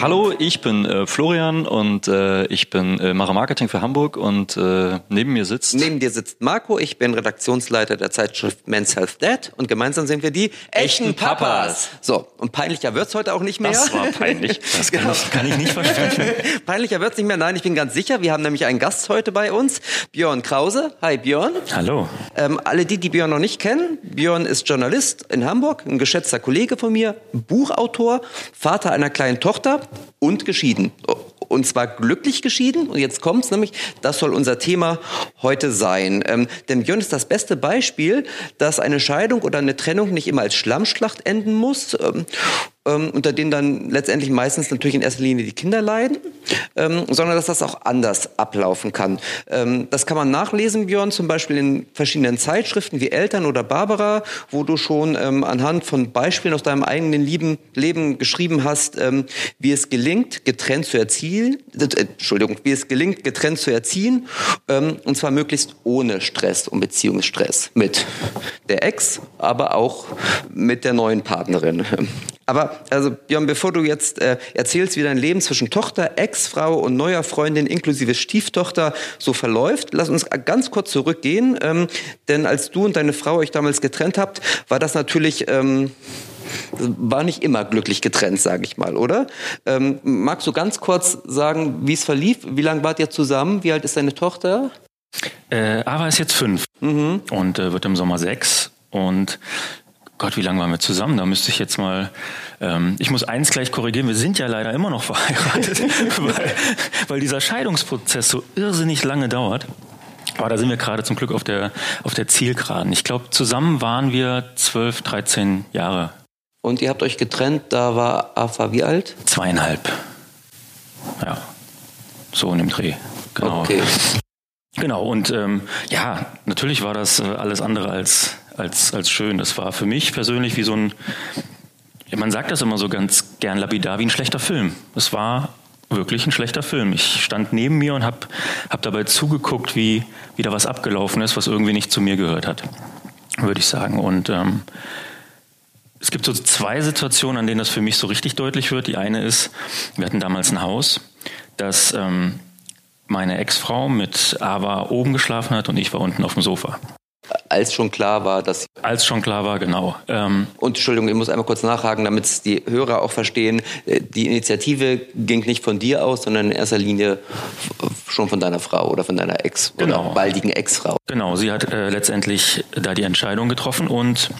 Hallo, ich bin äh, Florian und äh, ich bin äh, mache Marketing für Hamburg und äh, neben mir sitzt Neben dir sitzt Marco, ich bin Redaktionsleiter der Zeitschrift Men's Health Dad und gemeinsam sind wir die echten Papas. So, und peinlicher wird's heute auch nicht mehr. Das war peinlich. Das kann, ich, kann ich nicht versprechen. peinlicher wird's nicht mehr. Nein, ich bin ganz sicher. Wir haben nämlich einen Gast heute bei uns, Björn Krause. Hi Björn. Hallo. Ähm, alle die, die Björn noch nicht kennen, Björn ist Journalist in Hamburg, ein geschätzter Kollege von mir, Buchautor, Vater einer kleinen Tochter und geschieden. Und zwar glücklich geschieden. Und jetzt kommt's nämlich, das soll unser Thema heute sein. Ähm, denn Björn ist das beste Beispiel, dass eine Scheidung oder eine Trennung nicht immer als Schlammschlacht enden muss. Ähm, ähm, unter denen dann letztendlich meistens natürlich in erster Linie die Kinder leiden, ähm, sondern dass das auch anders ablaufen kann. Ähm, das kann man nachlesen, Björn, zum Beispiel in verschiedenen Zeitschriften wie Eltern oder Barbara, wo du schon ähm, anhand von Beispielen aus deinem eigenen lieben Leben geschrieben hast, ähm, wie es gelingt, getrennt zu erzielen, äh, Entschuldigung, wie es gelingt, getrennt zu erziehen, ähm, und zwar möglichst ohne Stress und Beziehungsstress mit der Ex, aber auch mit der neuen Partnerin. Aber also Björn, bevor du jetzt äh, erzählst, wie dein Leben zwischen Tochter, Ex-Frau und neuer Freundin inklusive Stieftochter so verläuft, lass uns ganz kurz zurückgehen. Ähm, denn als du und deine Frau euch damals getrennt habt, war das natürlich ähm, war nicht immer glücklich getrennt, sage ich mal, oder? Ähm, magst du ganz kurz sagen, wie es verlief? Wie lange wart ihr zusammen? Wie alt ist deine Tochter? Äh, Ava ist jetzt fünf mhm. und äh, wird im Sommer sechs. Und Gott, wie lange waren wir zusammen? Da müsste ich jetzt mal. Ähm, ich muss eins gleich korrigieren. Wir sind ja leider immer noch verheiratet, weil, weil dieser Scheidungsprozess so irrsinnig lange dauert. Aber da sind wir gerade zum Glück auf der auf der Zielgeraden. Ich glaube, zusammen waren wir zwölf, dreizehn Jahre. Und ihr habt euch getrennt. Da war Afa wie alt? Zweieinhalb. Ja, so in dem Dreh. Genau. Okay. Genau. Und ähm, ja, natürlich war das äh, alles andere als als, als schön. Das war für mich persönlich wie so ein, man sagt das immer so ganz gern lapidar, wie ein schlechter Film. Es war wirklich ein schlechter Film. Ich stand neben mir und habe hab dabei zugeguckt, wie wieder was abgelaufen ist, was irgendwie nicht zu mir gehört hat, würde ich sagen. Und ähm, es gibt so zwei Situationen, an denen das für mich so richtig deutlich wird. Die eine ist, wir hatten damals ein Haus, das ähm, meine Ex-Frau mit Ava oben geschlafen hat und ich war unten auf dem Sofa als schon klar war, dass. Als schon klar war, genau. Ähm und Entschuldigung, ich muss einmal kurz nachhaken, damit es die Hörer auch verstehen. Äh, die Initiative ging nicht von dir aus, sondern in erster Linie schon von deiner Frau oder von deiner Ex genau. oder baldigen Ex-Frau. Genau, sie hat äh, letztendlich da die Entscheidung getroffen und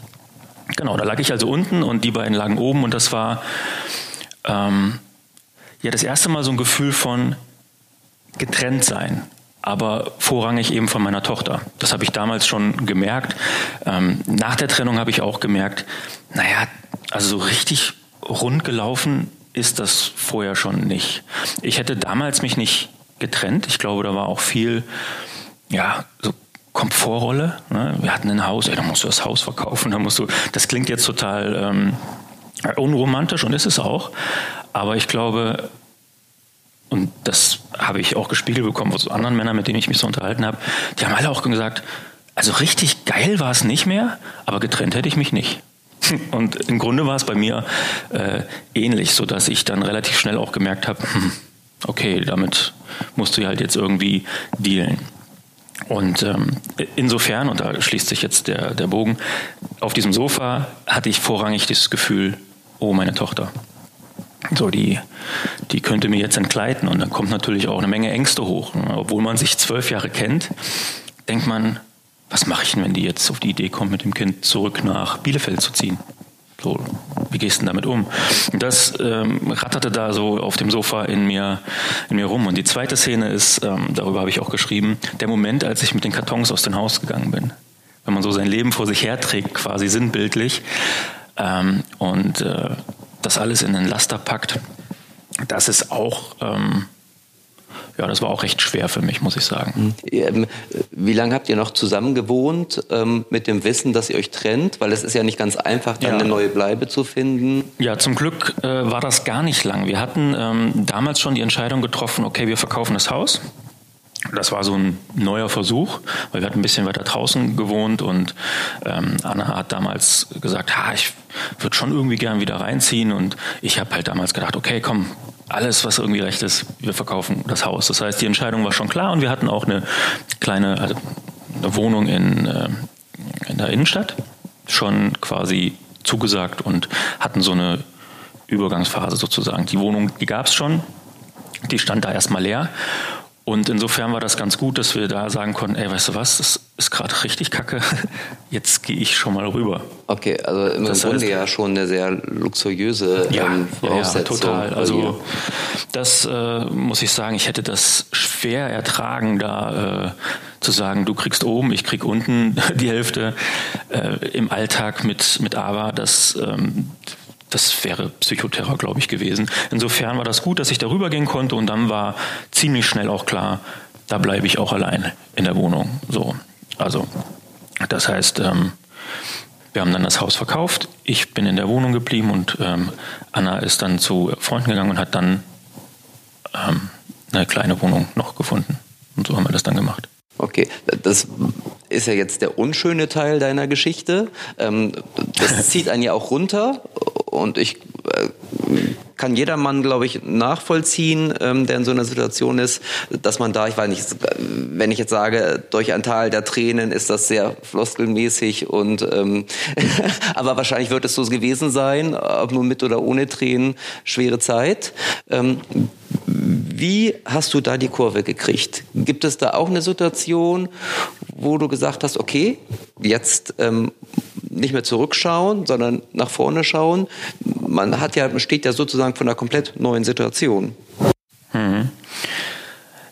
genau, da lag ich also unten und die beiden lagen oben und das war ähm, ja das erste Mal so ein Gefühl von getrennt sein aber vorrangig eben von meiner Tochter. Das habe ich damals schon gemerkt. Ähm, nach der Trennung habe ich auch gemerkt, naja, also so richtig rund gelaufen ist das vorher schon nicht. Ich hätte damals mich nicht getrennt. Ich glaube, da war auch viel, ja, so Komfortrolle. Ne? Wir hatten ein Haus, ey, da musst du das Haus verkaufen, da musst du. Das klingt jetzt total ähm, unromantisch und ist es auch. Aber ich glaube, und das habe ich auch gespiegelt bekommen von anderen Männern, mit denen ich mich so unterhalten habe, die haben alle auch gesagt, also richtig geil war es nicht mehr, aber getrennt hätte ich mich nicht. Und im Grunde war es bei mir äh, ähnlich, so dass ich dann relativ schnell auch gemerkt habe, hm, okay, damit musst du halt jetzt irgendwie dealen. Und ähm, insofern, und da schließt sich jetzt der, der Bogen, auf diesem Sofa hatte ich vorrangig das Gefühl, oh, meine Tochter. So, die, die könnte mir jetzt entgleiten. Und dann kommt natürlich auch eine Menge Ängste hoch. Obwohl man sich zwölf Jahre kennt, denkt man, was mache ich denn, wenn die jetzt auf die Idee kommt, mit dem Kind zurück nach Bielefeld zu ziehen? So, wie gehst du denn damit um? Und das ähm, ratterte da so auf dem Sofa in mir, in mir rum. Und die zweite Szene ist, ähm, darüber habe ich auch geschrieben, der Moment, als ich mit den Kartons aus dem Haus gegangen bin. Wenn man so sein Leben vor sich herträgt, quasi sinnbildlich. Ähm, und äh, das alles in den Laster packt, das ist auch, ähm, ja, das war auch recht schwer für mich, muss ich sagen. Mhm. Ähm, wie lange habt ihr noch zusammen gewohnt ähm, mit dem Wissen, dass ihr euch trennt? Weil es ist ja nicht ganz einfach, dann ja. eine neue Bleibe zu finden. Ja, zum Glück äh, war das gar nicht lang. Wir hatten ähm, damals schon die Entscheidung getroffen, okay, wir verkaufen das Haus. Das war so ein neuer Versuch, weil wir hatten ein bisschen weiter draußen gewohnt und ähm, Anna hat damals gesagt, ha, ich würde schon irgendwie gern wieder reinziehen und ich habe halt damals gedacht, okay, komm, alles, was irgendwie recht ist, wir verkaufen das Haus. Das heißt, die Entscheidung war schon klar und wir hatten auch eine kleine also eine Wohnung in, äh, in der Innenstadt schon quasi zugesagt und hatten so eine Übergangsphase sozusagen. Die Wohnung, die gab es schon, die stand da erstmal leer und insofern war das ganz gut, dass wir da sagen konnten, ey, weißt du was, das ist gerade richtig kacke, jetzt gehe ich schon mal rüber. Okay, also im das Grunde heißt, ja schon eine sehr luxuriöse ja, ähm, Voraussetzung. Ja, total. Also das äh, muss ich sagen, ich hätte das schwer ertragen, da äh, zu sagen, du kriegst oben, ich krieg unten die Hälfte äh, im Alltag mit, mit AVA, das ähm, das wäre Psychoterror, glaube ich, gewesen. Insofern war das gut, dass ich darüber gehen konnte und dann war ziemlich schnell auch klar, da bleibe ich auch allein in der Wohnung. So, also das heißt, ähm, wir haben dann das Haus verkauft. Ich bin in der Wohnung geblieben und ähm, Anna ist dann zu Freunden gegangen und hat dann ähm, eine kleine Wohnung noch gefunden. Und so haben wir das dann gemacht. Okay, das ist ja jetzt der unschöne Teil deiner Geschichte. Ähm, das zieht einen ja auch runter und ich äh, kann jedermann, glaube ich, nachvollziehen, ähm, der in so einer Situation ist, dass man da, ich weiß nicht, wenn ich jetzt sage, durch ein Tal der Tränen ist das sehr floskelmäßig und ähm, aber wahrscheinlich wird es so gewesen sein, ob nun mit oder ohne Tränen, schwere Zeit. Ähm, wie hast du da die Kurve gekriegt? Gibt es da auch eine Situation, wo du gesagt hast, okay, jetzt ähm, nicht mehr zurückschauen, sondern nach vorne schauen? Man hat ja, steht ja sozusagen von einer komplett neuen Situation. Mhm.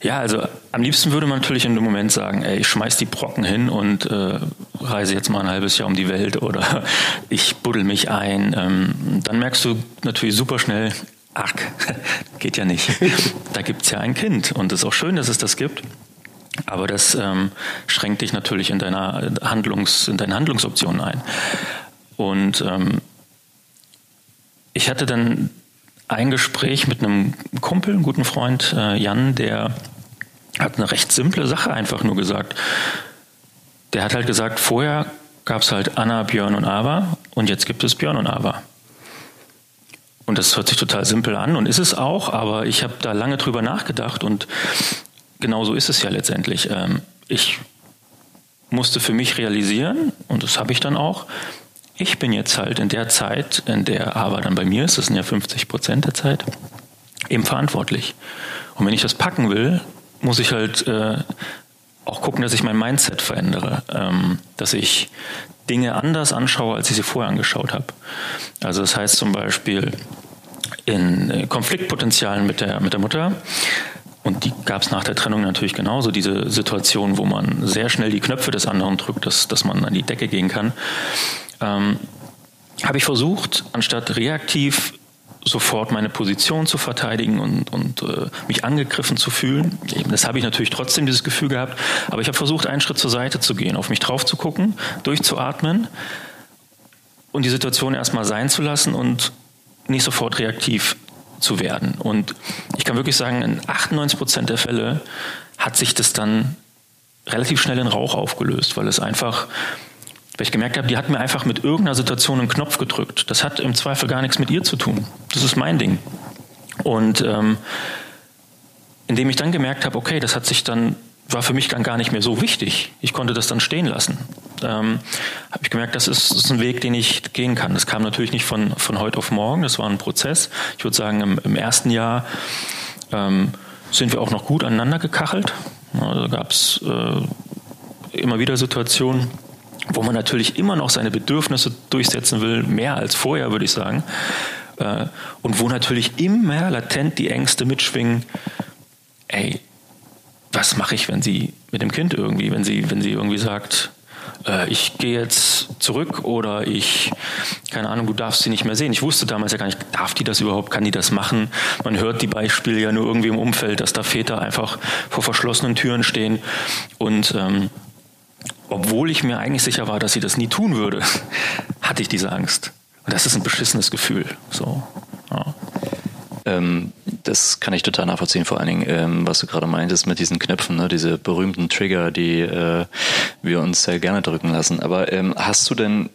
Ja, also am liebsten würde man natürlich in dem Moment sagen, ey, ich schmeiß die Brocken hin und äh, reise jetzt mal ein halbes Jahr um die Welt oder ich buddel mich ein. Ähm, dann merkst du natürlich super schnell, ach, geht ja nicht. Da gibt es ja ein Kind und es ist auch schön, dass es das gibt. Aber das ähm, schränkt dich natürlich in deiner Handlungs, in deinen Handlungsoptionen ein. Und ähm, ich hatte dann ein Gespräch mit einem Kumpel, einem guten Freund, äh, Jan, der hat eine recht simple Sache einfach nur gesagt. Der hat halt gesagt, vorher gab es halt Anna, Björn und Ava und jetzt gibt es Björn und Ava. Und das hört sich total simpel an und ist es auch, aber ich habe da lange drüber nachgedacht und genau so ist es ja letztendlich. Ähm, ich musste für mich realisieren, und das habe ich dann auch, ich bin jetzt halt in der Zeit, in der aber dann bei mir ist, das sind ja 50 Prozent der Zeit, eben verantwortlich. Und wenn ich das packen will, muss ich halt äh, auch gucken, dass ich mein Mindset verändere, ähm, dass ich Dinge anders anschaue, als ich sie vorher angeschaut habe. Also das heißt zum Beispiel in äh, Konfliktpotenzialen mit der, mit der Mutter, und die gab es nach der Trennung natürlich genauso, diese Situation, wo man sehr schnell die Knöpfe des anderen drückt, dass, dass man an die Decke gehen kann, ähm, habe ich versucht, anstatt reaktiv sofort meine Position zu verteidigen und, und äh, mich angegriffen zu fühlen. Das habe ich natürlich trotzdem dieses Gefühl gehabt, aber ich habe versucht, einen Schritt zur Seite zu gehen, auf mich drauf zu gucken, durchzuatmen und die Situation erstmal sein zu lassen und nicht sofort reaktiv zu werden. Und ich kann wirklich sagen, in 98 Prozent der Fälle hat sich das dann relativ schnell in Rauch aufgelöst, weil es einfach weil ich gemerkt habe, die hat mir einfach mit irgendeiner Situation einen Knopf gedrückt. Das hat im Zweifel gar nichts mit ihr zu tun. Das ist mein Ding. Und ähm, indem ich dann gemerkt habe, okay, das hat sich dann, war für mich dann gar nicht mehr so wichtig. Ich konnte das dann stehen lassen. Ähm, habe ich gemerkt, das ist, das ist, ein Weg, den ich gehen kann. Das kam natürlich nicht von, von heute auf morgen, das war ein Prozess. Ich würde sagen, im, im ersten Jahr ähm, sind wir auch noch gut aneinander gekachelt. Also gab es äh, immer wieder Situationen, wo man natürlich immer noch seine Bedürfnisse durchsetzen will, mehr als vorher, würde ich sagen. Äh, und wo natürlich immer latent die Ängste mitschwingen, ey, was mache ich, wenn sie mit dem Kind irgendwie, wenn sie, wenn sie irgendwie sagt, äh, ich gehe jetzt zurück oder ich, keine Ahnung, du darfst sie nicht mehr sehen. Ich wusste damals ja gar nicht, darf die das überhaupt, kann die das machen? Man hört die Beispiele ja nur irgendwie im Umfeld, dass da Väter einfach vor verschlossenen Türen stehen und ähm, obwohl ich mir eigentlich sicher war, dass sie das nie tun würde, hatte ich diese Angst. Und das ist ein beschissenes Gefühl. So, ja. ähm, das kann ich total nachvollziehen, vor allen Dingen, ähm, was du gerade meintest mit diesen Knöpfen, ne, diese berühmten Trigger, die äh, wir uns sehr gerne drücken lassen. Aber ähm, hast du denn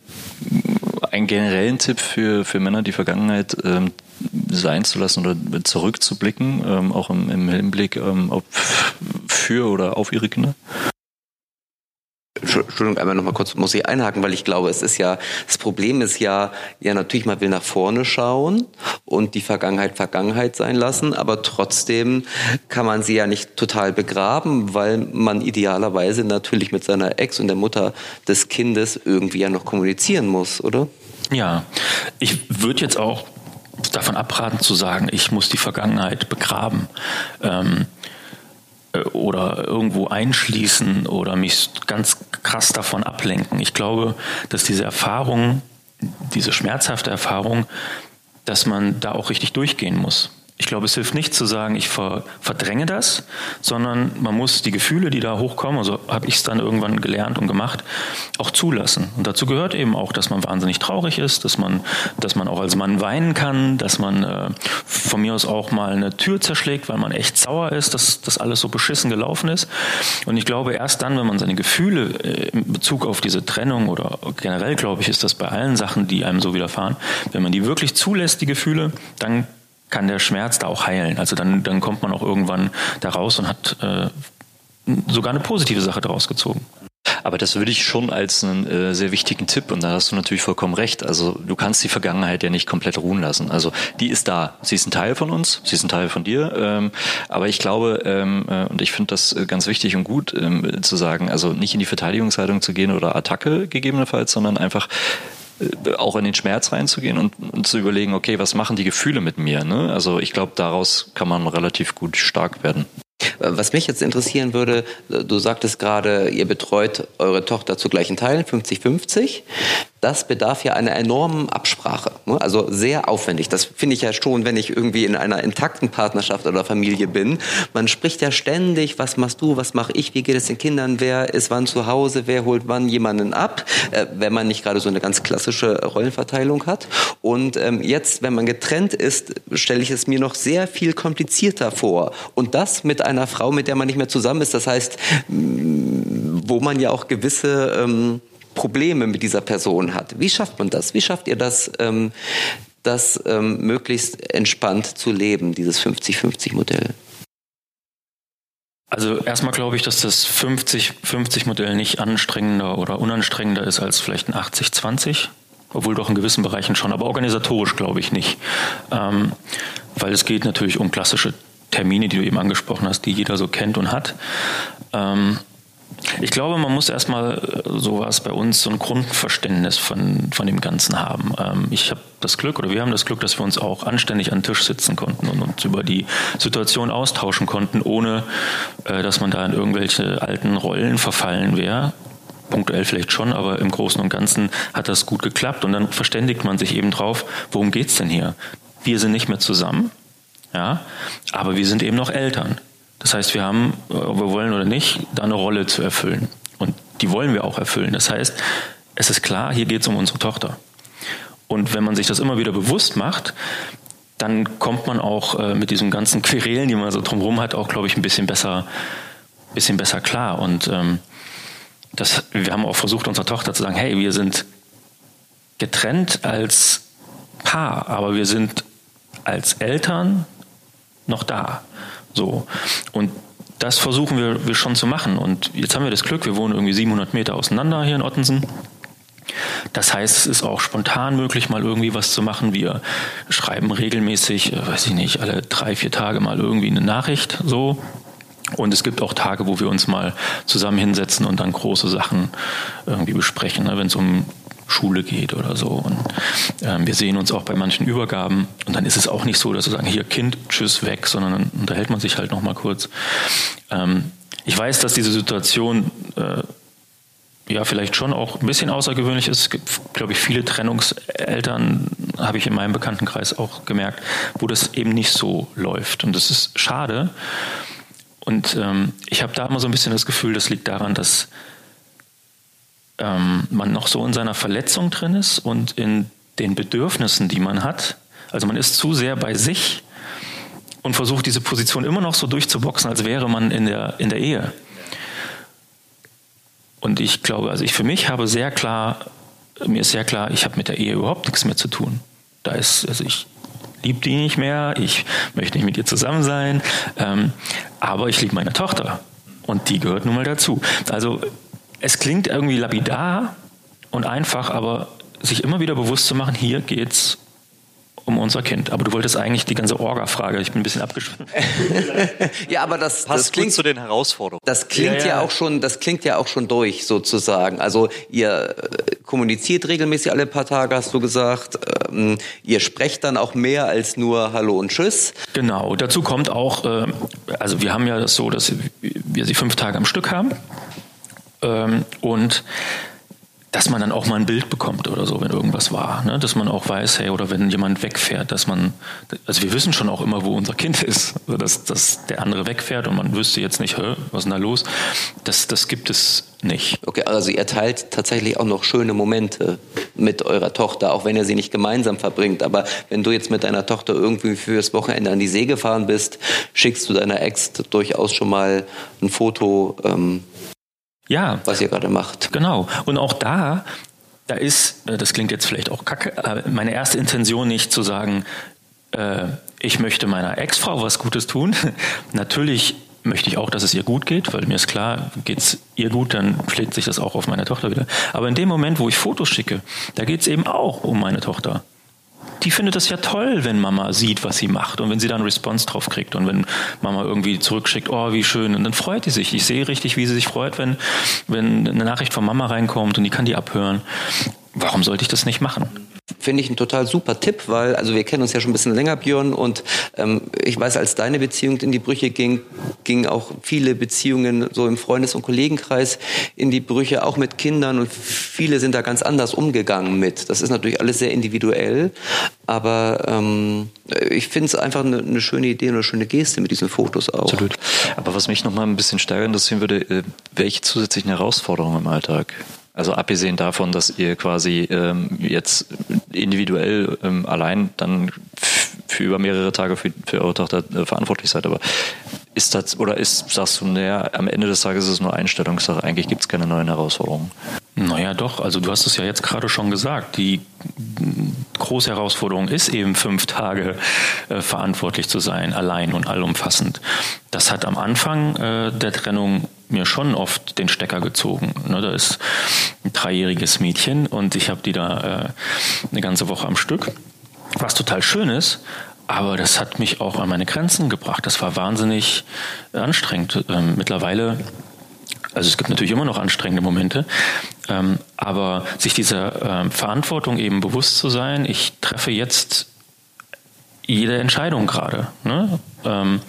einen generellen Tipp für, für Männer, die Vergangenheit ähm, sein zu lassen oder zurückzublicken, ähm, auch im, im Hinblick ähm, ob für oder auf ihre Kinder? Entschuldigung, einmal noch mal kurz muss ich einhaken, weil ich glaube, es ist ja, das Problem ist ja, ja natürlich, man will nach vorne schauen und die Vergangenheit Vergangenheit sein lassen, aber trotzdem kann man sie ja nicht total begraben, weil man idealerweise natürlich mit seiner Ex und der Mutter des Kindes irgendwie ja noch kommunizieren muss, oder? Ja, ich würde jetzt auch davon abraten zu sagen, ich muss die Vergangenheit begraben. Ähm, äh, oder irgendwo einschließen oder mich ganz krass davon ablenken. Ich glaube, dass diese Erfahrung, diese schmerzhafte Erfahrung, dass man da auch richtig durchgehen muss. Ich glaube, es hilft nicht zu sagen, ich verdränge das, sondern man muss die Gefühle, die da hochkommen, also habe ich es dann irgendwann gelernt und gemacht, auch zulassen. Und dazu gehört eben auch, dass man wahnsinnig traurig ist, dass man, dass man auch als Mann weinen kann, dass man äh, von mir aus auch mal eine Tür zerschlägt, weil man echt sauer ist, dass das alles so beschissen gelaufen ist. Und ich glaube, erst dann, wenn man seine Gefühle äh, in Bezug auf diese Trennung oder generell, glaube ich, ist das bei allen Sachen, die einem so widerfahren, wenn man die wirklich zulässt, die Gefühle, dann kann der Schmerz da auch heilen. Also dann, dann kommt man auch irgendwann da raus und hat äh, sogar eine positive Sache daraus gezogen. Aber das würde ich schon als einen äh, sehr wichtigen Tipp, und da hast du natürlich vollkommen recht. Also du kannst die Vergangenheit ja nicht komplett ruhen lassen. Also die ist da. Sie ist ein Teil von uns, sie ist ein Teil von dir. Ähm, aber ich glaube, ähm, äh, und ich finde das äh, ganz wichtig und gut ähm, zu sagen, also nicht in die Verteidigungshaltung zu gehen oder Attacke gegebenenfalls, sondern einfach auch in den Schmerz reinzugehen und, und, zu überlegen, okay, was machen die Gefühle mit mir? Ne? Also ich glaube, daraus kann man relativ gut stark werden. Was mich jetzt interessieren würde, du sagtest gerade, ihr betreut eure Tochter zu gleichen Teilen, 50-50. Das bedarf ja einer enormen Absprache. Ne? Also sehr aufwendig. Das finde ich ja schon, wenn ich irgendwie in einer intakten Partnerschaft oder Familie bin. Man spricht ja ständig, was machst du, was mache ich, wie geht es den Kindern, wer ist wann zu Hause, wer holt wann jemanden ab, äh, wenn man nicht gerade so eine ganz klassische Rollenverteilung hat. Und ähm, jetzt, wenn man getrennt ist, stelle ich es mir noch sehr viel komplizierter vor. Und das mit einer Frau, mit der man nicht mehr zusammen ist. Das heißt, wo man ja auch gewisse ähm, Probleme mit dieser Person hat. Wie schafft man das? Wie schafft ihr das, ähm, das ähm, möglichst entspannt zu leben, dieses 50-50-Modell? Also erstmal glaube ich, dass das 50-50-Modell nicht anstrengender oder unanstrengender ist als vielleicht ein 80-20, obwohl doch in gewissen Bereichen schon, aber organisatorisch glaube ich nicht. Ähm, weil es geht natürlich um klassische Termine, die du eben angesprochen hast, die jeder so kennt und hat. Ähm, ich glaube, man muss erstmal äh, sowas bei uns, so ein Grundverständnis von, von dem Ganzen haben. Ähm, ich habe das Glück oder wir haben das Glück, dass wir uns auch anständig an den Tisch sitzen konnten und uns über die Situation austauschen konnten, ohne äh, dass man da in irgendwelche alten Rollen verfallen wäre. Punktuell vielleicht schon, aber im Großen und Ganzen hat das gut geklappt und dann verständigt man sich eben drauf, worum geht's denn hier? Wir sind nicht mehr zusammen, ja, aber wir sind eben noch Eltern. Das heißt, wir haben, ob wir wollen oder nicht, da eine Rolle zu erfüllen. Und die wollen wir auch erfüllen. Das heißt, es ist klar, hier geht es um unsere Tochter. Und wenn man sich das immer wieder bewusst macht, dann kommt man auch äh, mit diesen ganzen Querelen, die man so drumherum hat, auch, glaube ich, ein bisschen besser, bisschen besser klar. Und ähm, das, wir haben auch versucht, unserer Tochter zu sagen, hey, wir sind getrennt als Paar, aber wir sind als Eltern noch da. So. Und das versuchen wir, wir schon zu machen. Und jetzt haben wir das Glück, wir wohnen irgendwie 700 Meter auseinander hier in Ottensen. Das heißt, es ist auch spontan möglich, mal irgendwie was zu machen. Wir schreiben regelmäßig, äh, weiß ich nicht, alle drei, vier Tage mal irgendwie eine Nachricht, so. Und es gibt auch Tage, wo wir uns mal zusammen hinsetzen und dann große Sachen irgendwie besprechen, ne? wenn es um Schule geht oder so. Und ähm, wir sehen uns auch bei manchen Übergaben. Und dann ist es auch nicht so, dass wir sagen, hier Kind, tschüss, weg, sondern dann unterhält man sich halt noch mal kurz. Ähm, ich weiß, dass diese Situation äh, ja vielleicht schon auch ein bisschen außergewöhnlich ist. Es gibt, glaube ich, viele Trennungseltern, habe ich in meinem Bekanntenkreis auch gemerkt, wo das eben nicht so läuft. Und das ist schade. Und ähm, ich habe da immer so ein bisschen das Gefühl, das liegt daran, dass ähm, man noch so in seiner Verletzung drin ist und in den Bedürfnissen, die man hat. Also man ist zu sehr bei sich und versucht diese Position immer noch so durchzuboxen, als wäre man in der, in der Ehe. Und ich glaube, also ich für mich habe sehr klar, mir ist sehr klar, ich habe mit der Ehe überhaupt nichts mehr zu tun. Da ist, also ich liebe die nicht mehr, ich möchte nicht mit ihr zusammen sein, ähm, aber ich liebe meine Tochter und die gehört nun mal dazu. Also es klingt irgendwie lapidar und einfach, aber sich immer wieder bewusst zu machen, hier geht's um unser Kind. Aber du wolltest eigentlich die ganze Orga-Frage, ich bin ein bisschen abgeschwitten. ja, aber das, das klingt zu den Herausforderungen. Das klingt ja, ja. ja, auch schon, das klingt ja auch schon durch sozusagen. Also ihr äh, kommuniziert regelmäßig alle paar Tage, hast du gesagt. Ähm, ihr sprecht dann auch mehr als nur Hallo und Tschüss. Genau. Dazu kommt auch, äh, also wir haben ja das so, dass wir sie fünf Tage am Stück haben ähm, und dass man dann auch mal ein Bild bekommt oder so, wenn irgendwas war. Ne? Dass man auch weiß, hey, oder wenn jemand wegfährt, dass man, also wir wissen schon auch immer, wo unser Kind ist, also dass, dass der andere wegfährt und man wüsste jetzt nicht, Hä, was ist denn da los? Das, das gibt es nicht. Okay, also ihr teilt tatsächlich auch noch schöne Momente mit eurer Tochter, auch wenn ihr sie nicht gemeinsam verbringt. Aber wenn du jetzt mit deiner Tochter irgendwie fürs Wochenende an die See gefahren bist, schickst du deiner Ex durchaus schon mal ein Foto. Ähm ja. Was ihr gerade macht. Genau. Und auch da, da ist, äh, das klingt jetzt vielleicht auch kacke, meine erste Intention nicht zu sagen, äh, ich möchte meiner Ex-Frau was Gutes tun. Natürlich möchte ich auch, dass es ihr gut geht, weil mir ist klar, geht es ihr gut, dann schlägt sich das auch auf meine Tochter wieder. Aber in dem Moment, wo ich Fotos schicke, da geht es eben auch um meine Tochter die findet es ja toll, wenn Mama sieht, was sie macht und wenn sie dann Response drauf kriegt und wenn Mama irgendwie zurückschickt, oh, wie schön, und dann freut die sich. Ich sehe richtig, wie sie sich freut, wenn, wenn eine Nachricht von Mama reinkommt und die kann die abhören. Warum sollte ich das nicht machen? Finde ich ein total super Tipp, weil, also wir kennen uns ja schon ein bisschen länger, Björn, und ähm, ich weiß, als deine Beziehung in die Brüche ging, gingen auch viele Beziehungen so im Freundes- und Kollegenkreis in die Brüche, auch mit Kindern, und viele sind da ganz anders umgegangen mit. Das ist natürlich alles sehr individuell, aber ähm, ich finde es einfach eine, eine, schöne Idee und eine schöne Geste mit diesen Fotos auch. Absolut. Aber was mich noch mal ein bisschen stärker interessieren würde, äh, welche zusätzlichen Herausforderungen im Alltag also abgesehen davon, dass ihr quasi ähm, jetzt individuell ähm, allein dann für über mehrere Tage für, für eure Tochter äh, verantwortlich seid, aber ist das oder ist, sagst du, naja, am Ende des Tages ist es nur Einstellungssache, eigentlich gibt es keine neuen Herausforderungen? Naja, doch, also du hast es ja jetzt gerade schon gesagt, die große Herausforderung ist eben fünf Tage äh, verantwortlich zu sein, allein und allumfassend. Das hat am Anfang äh, der Trennung mir schon oft den Stecker gezogen. Ne, da ist ein dreijähriges Mädchen und ich habe die da äh, eine ganze Woche am Stück, was total schön ist. Aber das hat mich auch an meine Grenzen gebracht. Das war wahnsinnig anstrengend. Ähm, mittlerweile also es gibt natürlich immer noch anstrengende Momente, ähm, aber sich dieser ähm, Verantwortung eben bewusst zu sein, ich treffe jetzt jede Entscheidung gerade. Ne? Ähm,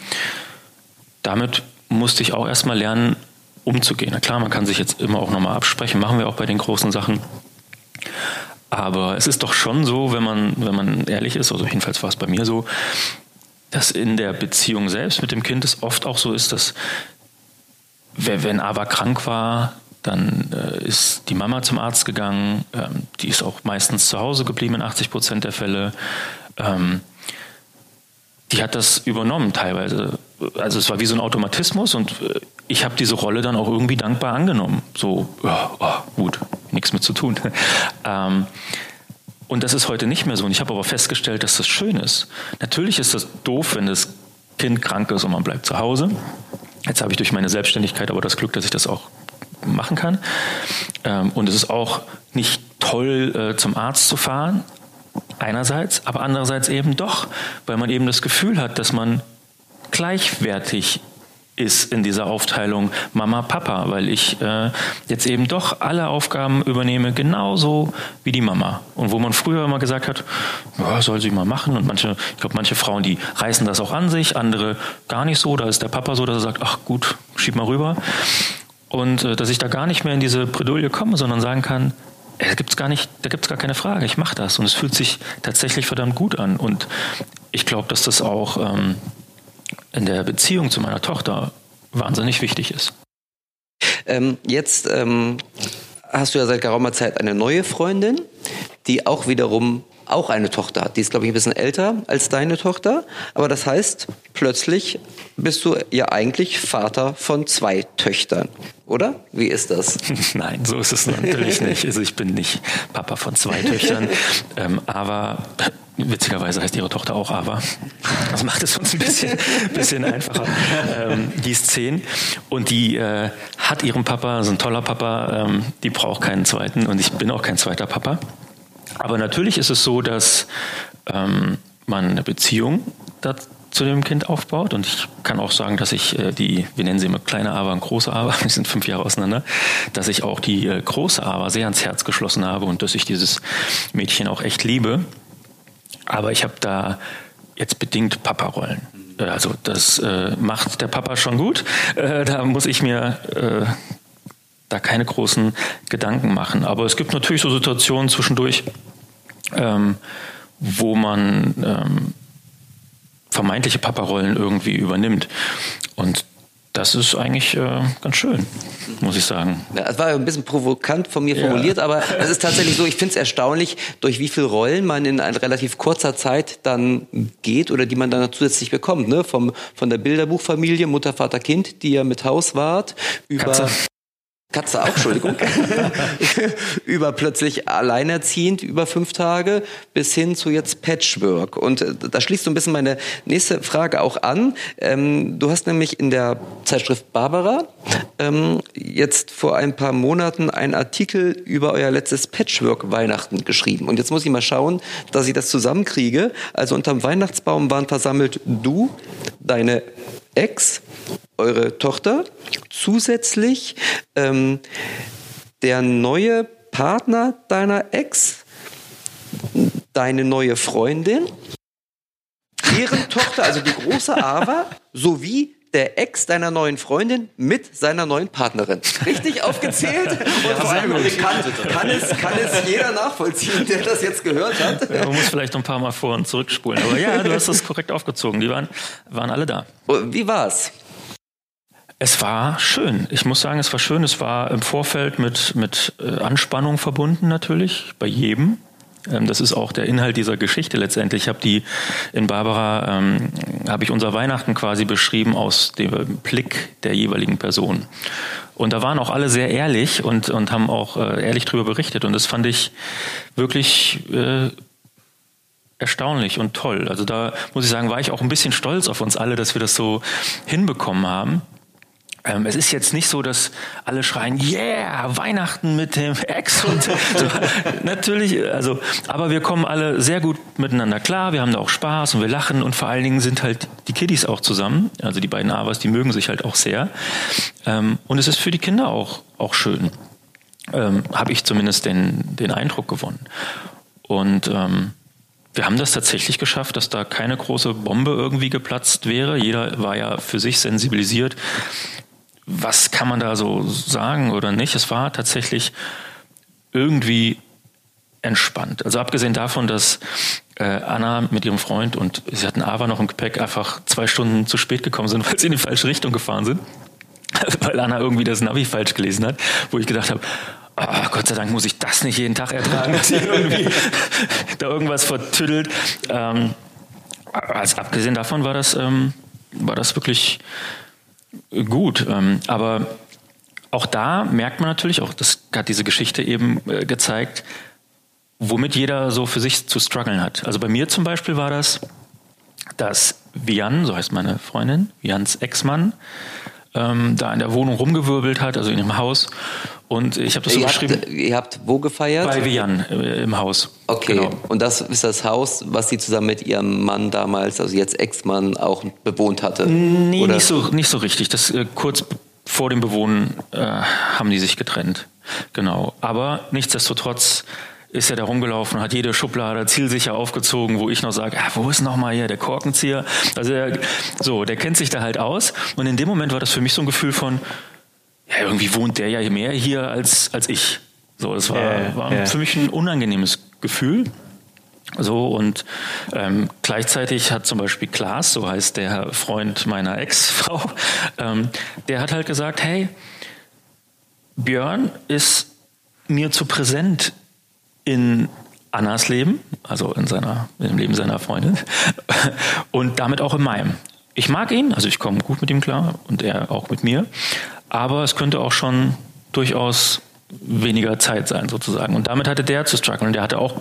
damit musste ich auch erstmal lernen, umzugehen. Klar, man kann sich jetzt immer auch nochmal absprechen, machen wir auch bei den großen Sachen. Aber es ist doch schon so, wenn man, wenn man ehrlich ist, also jedenfalls war es bei mir so, dass in der Beziehung selbst mit dem Kind es oft auch so ist, dass wenn Ava krank war, dann äh, ist die Mama zum Arzt gegangen. Ähm, die ist auch meistens zu Hause geblieben in 80 Prozent der Fälle. Ähm, die hat das übernommen teilweise. Also es war wie so ein Automatismus und äh, ich habe diese Rolle dann auch irgendwie dankbar angenommen. So, ja, oh, gut, nichts mit zu tun. ähm, und das ist heute nicht mehr so. Und ich habe aber festgestellt, dass das schön ist. Natürlich ist das doof, wenn das Kind krank ist und man bleibt zu Hause. Jetzt habe ich durch meine Selbstständigkeit aber das Glück, dass ich das auch machen kann. Ähm, und es ist auch nicht toll, äh, zum Arzt zu fahren, einerseits, aber andererseits eben doch, weil man eben das Gefühl hat, dass man gleichwertig ist in dieser Aufteilung Mama, Papa, weil ich äh, jetzt eben doch alle Aufgaben übernehme, genauso wie die Mama. Und wo man früher immer gesagt hat, ja, soll sie mal machen. Und manche, ich glaube, manche Frauen, die reißen das auch an sich, andere gar nicht so. Da ist der Papa so, dass er sagt, ach gut, schieb mal rüber. Und äh, dass ich da gar nicht mehr in diese Bredouille komme, sondern sagen kann, da gibt's gar nicht, da gibt's gar keine Frage. Ich mache das und es fühlt sich tatsächlich verdammt gut an. Und ich glaube, dass das auch ähm, in der Beziehung zu meiner Tochter wahnsinnig wichtig ist. Ähm, jetzt ähm, hast du ja seit geraumer Zeit eine neue Freundin, die auch wiederum auch eine Tochter hat. Die ist, glaube ich, ein bisschen älter als deine Tochter. Aber das heißt, plötzlich bist du ja eigentlich Vater von zwei Töchtern, oder? Wie ist das? Nein, so ist es natürlich nicht. Also ich bin nicht Papa von zwei Töchtern. Ähm, aber Witzigerweise heißt ihre Tochter auch Ava. Das macht es uns ein bisschen, bisschen einfacher. Ähm, die ist zehn und die äh, hat ihren Papa, ist ein toller Papa, ähm, die braucht keinen zweiten und ich bin auch kein zweiter Papa. Aber natürlich ist es so, dass ähm, man eine Beziehung zu dem Kind aufbaut. Und ich kann auch sagen, dass ich äh, die, wir nennen sie immer kleine Ava und große Ava, die sind fünf Jahre auseinander, dass ich auch die äh, große Ava sehr ans Herz geschlossen habe und dass ich dieses Mädchen auch echt liebe. Aber ich habe da jetzt bedingt Papa-Rollen. Äh, also das äh, macht der Papa schon gut. Äh, da muss ich mir äh, da keine großen Gedanken machen. Aber es gibt natürlich so Situationen zwischendurch, ähm, wo man ähm, vermeintliche Papa-Rollen irgendwie übernimmt. Und das ist eigentlich äh, ganz schön, muss ich sagen. Ja, es war ein bisschen provokant von mir formuliert, ja. aber es ist tatsächlich so, ich finde es erstaunlich, durch wie viele Rollen man in relativ kurzer Zeit dann geht oder die man dann zusätzlich bekommt. Ne? Vom, von der Bilderbuchfamilie, Mutter, Vater, Kind, die ja mit Hauswart, über... Katze. Katze auch, Entschuldigung, über plötzlich alleinerziehend über fünf Tage bis hin zu jetzt Patchwork. Und äh, da schließt so ein bisschen meine nächste Frage auch an. Ähm, du hast nämlich in der Zeitschrift Barbara ähm, jetzt vor ein paar Monaten einen Artikel über euer letztes Patchwork Weihnachten geschrieben. Und jetzt muss ich mal schauen, dass ich das zusammenkriege. Also unterm Weihnachtsbaum waren versammelt du, deine Ex, eure Tochter, zusätzlich ähm, der neue Partner deiner Ex, deine neue Freundin, deren Tochter, also die große Ava, sowie der Ex deiner neuen Freundin mit seiner neuen Partnerin. Richtig aufgezählt? Und ja, vor allem kann, kann, es, kann es jeder nachvollziehen, der das jetzt gehört hat? Ja, man muss vielleicht ein paar Mal vor- und zurückspulen. Aber ja, du hast das korrekt aufgezogen. Die waren, waren alle da. Wie war's? Es war schön. Ich muss sagen, es war schön. Es war im Vorfeld mit, mit äh, Anspannung verbunden natürlich, bei jedem. Ähm, das ist auch der Inhalt dieser Geschichte letztendlich. Ich habe die in Barbara ähm, habe ich unser Weihnachten quasi beschrieben aus dem Blick der jeweiligen Person. Und da waren auch alle sehr ehrlich und und haben auch äh, ehrlich darüber berichtet. Und das fand ich wirklich äh, erstaunlich und toll. Also da muss ich sagen, war ich auch ein bisschen stolz auf uns alle, dass wir das so hinbekommen haben. Ähm, es ist jetzt nicht so, dass alle schreien, yeah, Weihnachten mit dem Ex und so. natürlich, also, aber wir kommen alle sehr gut miteinander klar, wir haben da auch Spaß und wir lachen und vor allen Dingen sind halt die Kiddies auch zusammen, also die beiden Avas, die mögen sich halt auch sehr. Ähm, und es ist für die Kinder auch, auch schön. Ähm, Habe ich zumindest den, den Eindruck gewonnen. Und ähm, wir haben das tatsächlich geschafft, dass da keine große Bombe irgendwie geplatzt wäre. Jeder war ja für sich sensibilisiert was kann man da so sagen oder nicht? Es war tatsächlich irgendwie entspannt. Also abgesehen davon, dass äh, Anna mit ihrem Freund und sie hatten Ava noch im Gepäck einfach zwei Stunden zu spät gekommen sind, weil sie in die falsche Richtung gefahren sind. weil Anna irgendwie das Navi falsch gelesen hat, wo ich gedacht habe, oh, Gott sei Dank muss ich das nicht jeden Tag ertragen, dass sie irgendwie da irgendwas vertüdelt. Ähm, als abgesehen davon war das, ähm, war das wirklich gut. Ähm, aber auch da merkt man natürlich, auch das hat diese Geschichte eben äh, gezeigt, womit jeder so für sich zu strugglen hat. Also bei mir zum Beispiel war das, dass Vian, so heißt meine Freundin, Vians Ex-Mann, ähm, da in der Wohnung rumgewirbelt hat, also in dem Haus. Und ich habe das so ihr beschrieben. Habt, ihr habt wo gefeiert? Bei Vian äh, im Haus. Okay. Genau. Und das ist das Haus, was sie zusammen mit ihrem Mann damals, also jetzt Ex-Mann, auch bewohnt hatte? Nee, Oder? Nicht, so, nicht so richtig. Das äh, kurz vor dem Bewohnen äh, haben die sich getrennt. Genau. Aber nichtsdestotrotz ist er da rumgelaufen, hat jede Schublade zielsicher aufgezogen, wo ich noch sage, ah, wo ist noch mal hier der Korkenzieher? Also er, so, der kennt sich da halt aus. Und in dem Moment war das für mich so ein Gefühl von, ja, irgendwie wohnt der ja mehr hier als, als ich. So, das war, yeah, war yeah. für mich ein unangenehmes Gefühl. So und ähm, gleichzeitig hat zum Beispiel Klaas, so heißt der Freund meiner Ex-Frau, ähm, der hat halt gesagt, hey, Björn ist mir zu präsent in Annas Leben, also in seiner, im Leben seiner Freundin und damit auch in meinem. Ich mag ihn, also ich komme gut mit ihm klar und er auch mit mir, aber es könnte auch schon durchaus weniger Zeit sein sozusagen. Und damit hatte der zu strugglen. Der hatte auch,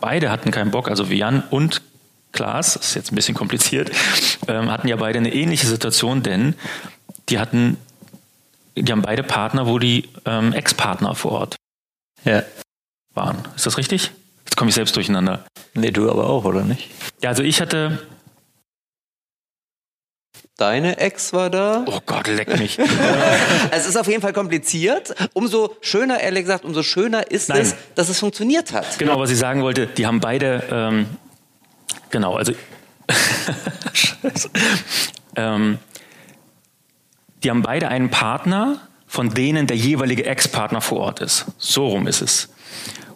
beide hatten keinen Bock, also Jan und Klaas, das ist jetzt ein bisschen kompliziert, ähm, hatten ja beide eine ähnliche Situation, denn die hatten, die haben beide Partner, wo die ähm, Ex-Partner vor Ort ja. Waren. Ist das richtig? Jetzt komme ich selbst durcheinander. Nee, du aber auch, oder nicht? Ja, also ich hatte. Deine Ex war da? Oh Gott, leck mich. es ist auf jeden Fall kompliziert. Umso schöner, ehrlich gesagt, umso schöner ist Nein. es, dass es funktioniert hat. Genau, was ich sagen wollte, die haben beide, ähm, genau, also Scheiße. Ähm, die haben beide einen Partner, von denen der jeweilige Ex-Partner vor Ort ist. So rum ist es.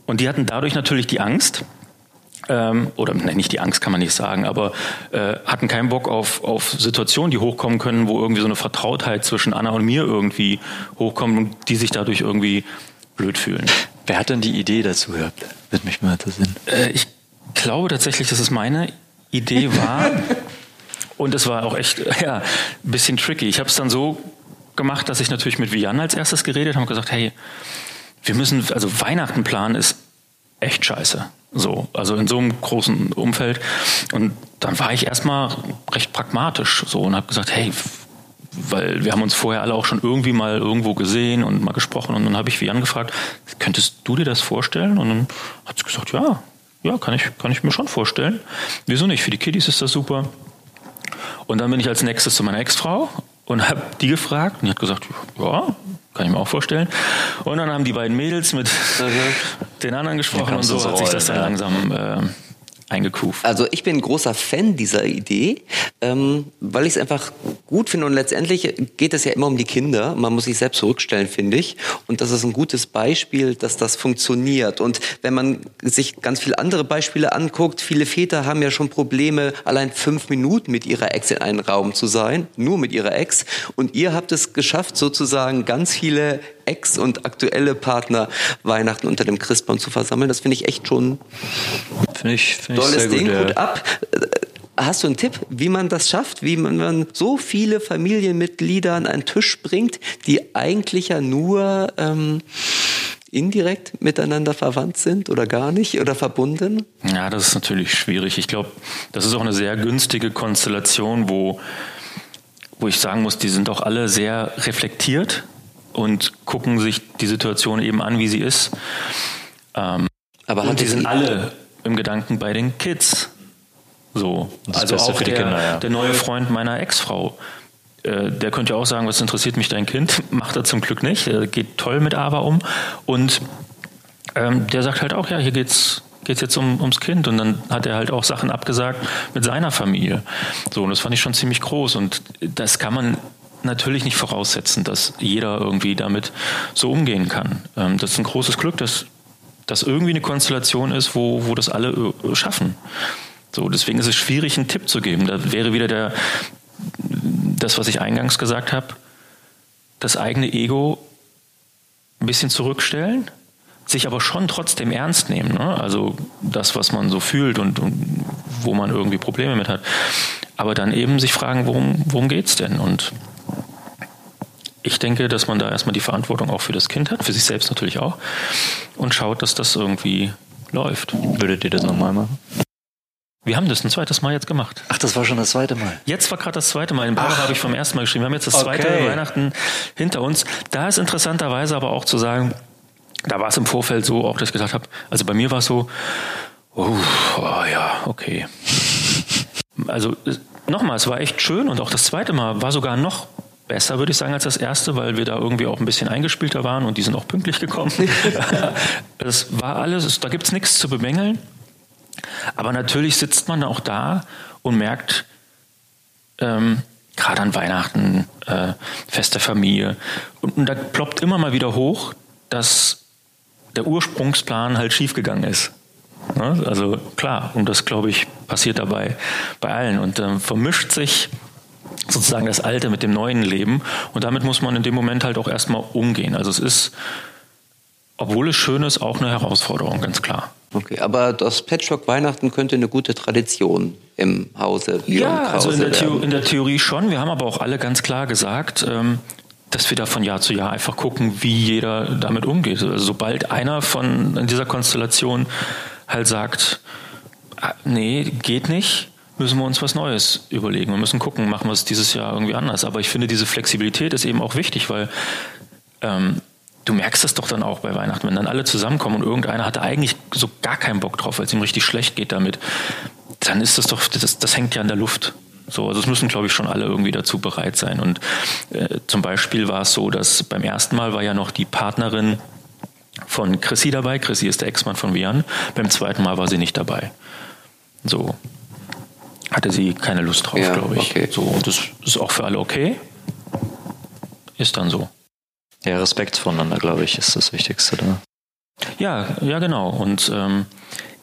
Und die hatten dadurch natürlich die Angst, ähm, oder ne, nicht die Angst kann man nicht sagen, aber äh, hatten keinen Bock auf, auf Situationen, die hochkommen können, wo irgendwie so eine Vertrautheit zwischen Anna und mir irgendwie hochkommt und die sich dadurch irgendwie blöd fühlen. Wer hat denn die Idee dazu gehabt? Wird mich mal interessieren. Äh, ich glaube tatsächlich, dass es meine Idee war. und es war auch echt ja, ein bisschen tricky. Ich habe es dann so gemacht, dass ich natürlich mit Vian als erstes geredet habe und gesagt, hey, wir müssen, also Weihnachten planen ist echt scheiße. So, also in so einem großen Umfeld. Und dann war ich erstmal recht pragmatisch so und habe gesagt, hey, weil wir haben uns vorher alle auch schon irgendwie mal irgendwo gesehen und mal gesprochen und dann habe ich Vian gefragt, könntest du dir das vorstellen? Und dann hat sie gesagt, ja, ja, kann ich, kann ich mir schon vorstellen. Wieso nicht? Für die Kiddies ist das super. Und dann bin ich als nächstes zu meiner Ex-Frau und habe die gefragt und die hat gesagt, ja, kann ich mir auch vorstellen. Und dann haben die beiden Mädels mit mhm. den anderen gesprochen und so hat sich das dann langsam äh, eingekuft. Also ich bin großer Fan dieser Idee, ähm, weil ich es einfach gut finde und letztendlich geht es ja immer um die Kinder. Man muss sich selbst zurückstellen, finde ich. Und das ist ein gutes Beispiel, dass das funktioniert. Und wenn man sich ganz viele andere Beispiele anguckt, viele Väter haben ja schon Probleme, allein fünf Minuten mit ihrer Ex in einem Raum zu sein, nur mit ihrer Ex. Und ihr habt es geschafft, sozusagen ganz viele Ex- und aktuelle Partner Weihnachten unter dem Christbaum zu versammeln. Das finde ich echt schon find ich, find tolles ich Ding. Gut, ja. Gut ab. Hast du einen Tipp, wie man das schafft, wie man so viele Familienmitglieder an einen Tisch bringt, die eigentlich ja nur ähm, indirekt miteinander verwandt sind oder gar nicht oder verbunden? Ja, das ist natürlich schwierig. Ich glaube, das ist auch eine sehr günstige Konstellation, wo, wo ich sagen muss, die sind auch alle sehr reflektiert und gucken sich die Situation eben an, wie sie ist. Ähm, Aber und die sind alle im Gedanken bei den Kids. So. also auch der, Kinder, ja. der neue Freund meiner Ex-Frau. Äh, der könnte ja auch sagen, was interessiert mich dein Kind? Macht er zum Glück nicht. Er geht toll mit Ava um. Und ähm, der sagt halt auch, ja, hier geht's geht es jetzt um, ums Kind und dann hat er halt auch Sachen abgesagt mit seiner Familie. So, und das fand ich schon ziemlich groß und das kann man natürlich nicht voraussetzen, dass jeder irgendwie damit so umgehen kann. Ähm, das ist ein großes Glück, dass das irgendwie eine Konstellation ist, wo, wo das alle äh, schaffen. So, deswegen ist es schwierig, einen Tipp zu geben. Da wäre wieder der, das, was ich eingangs gesagt habe, das eigene Ego ein bisschen zurückstellen, sich aber schon trotzdem ernst nehmen. Ne? Also das, was man so fühlt und, und, wo man irgendwie Probleme mit hat. Aber dann eben sich fragen, worum, worum geht es denn? Und ich denke, dass man da erstmal die Verantwortung auch für das Kind hat, für sich selbst natürlich auch, und schaut, dass das irgendwie läuft. Würdet ihr das nochmal machen? Wir haben das ein zweites Mal jetzt gemacht. Ach, das war schon das zweite Mal. Jetzt war gerade das zweite Mal. In Bauer habe ich vom ersten Mal geschrieben. Wir haben jetzt das zweite okay. Weihnachten hinter uns. Da ist interessanterweise aber auch zu sagen, da war es im Vorfeld so, auch dass ich gesagt habe, also bei mir war es so, oh, oh ja, okay. Also nochmal, es war echt schön und auch das zweite Mal war sogar noch besser, würde ich sagen, als das erste, weil wir da irgendwie auch ein bisschen eingespielter waren und die sind auch pünktlich gekommen. das war alles, da gibt es nichts zu bemängeln. Aber natürlich sitzt man auch da und merkt, ähm, gerade an Weihnachten, äh, Fest der Familie, und, und da ploppt immer mal wieder hoch, dass der Ursprungsplan halt schiefgegangen ist. Ne? Also klar, und das glaube ich passiert dabei bei allen. Und dann vermischt sich sozusagen das Alte mit dem neuen Leben. Und damit muss man in dem Moment halt auch erstmal umgehen. Also es ist, obwohl es schön ist, auch eine Herausforderung, ganz klar. Okay, aber das Patchwork Weihnachten könnte eine gute Tradition im Hause Björn Ja, also in der, Krause Theo werden. in der Theorie schon. Wir haben aber auch alle ganz klar gesagt, ähm, dass wir da von Jahr zu Jahr einfach gucken, wie jeder damit umgeht. Also sobald einer von in dieser Konstellation halt sagt, ah, nee, geht nicht, müssen wir uns was Neues überlegen. Wir müssen gucken, machen wir es dieses Jahr irgendwie anders. Aber ich finde, diese Flexibilität ist eben auch wichtig, weil ähm, du merkst es doch dann auch bei Weihnachten, wenn dann alle zusammenkommen und irgendeiner hatte eigentlich so gar keinen Bock drauf, weil es ihm richtig schlecht geht damit, dann ist das doch, das, das hängt ja in der Luft. So, also es müssen, glaube ich, schon alle irgendwie dazu bereit sein. Und äh, zum Beispiel war es so, dass beim ersten Mal war ja noch die Partnerin von Chrissy dabei. Chrissy ist der Ex-Mann von Vian. Beim zweiten Mal war sie nicht dabei. So hatte sie keine Lust drauf, Ja, glaube ich. okay. So, und das ist auch für alle okay. Ist dann so. Ja, Respekt voneinander, glaube ich, ist das Wichtigste da. Ja, ja, genau. Und ähm,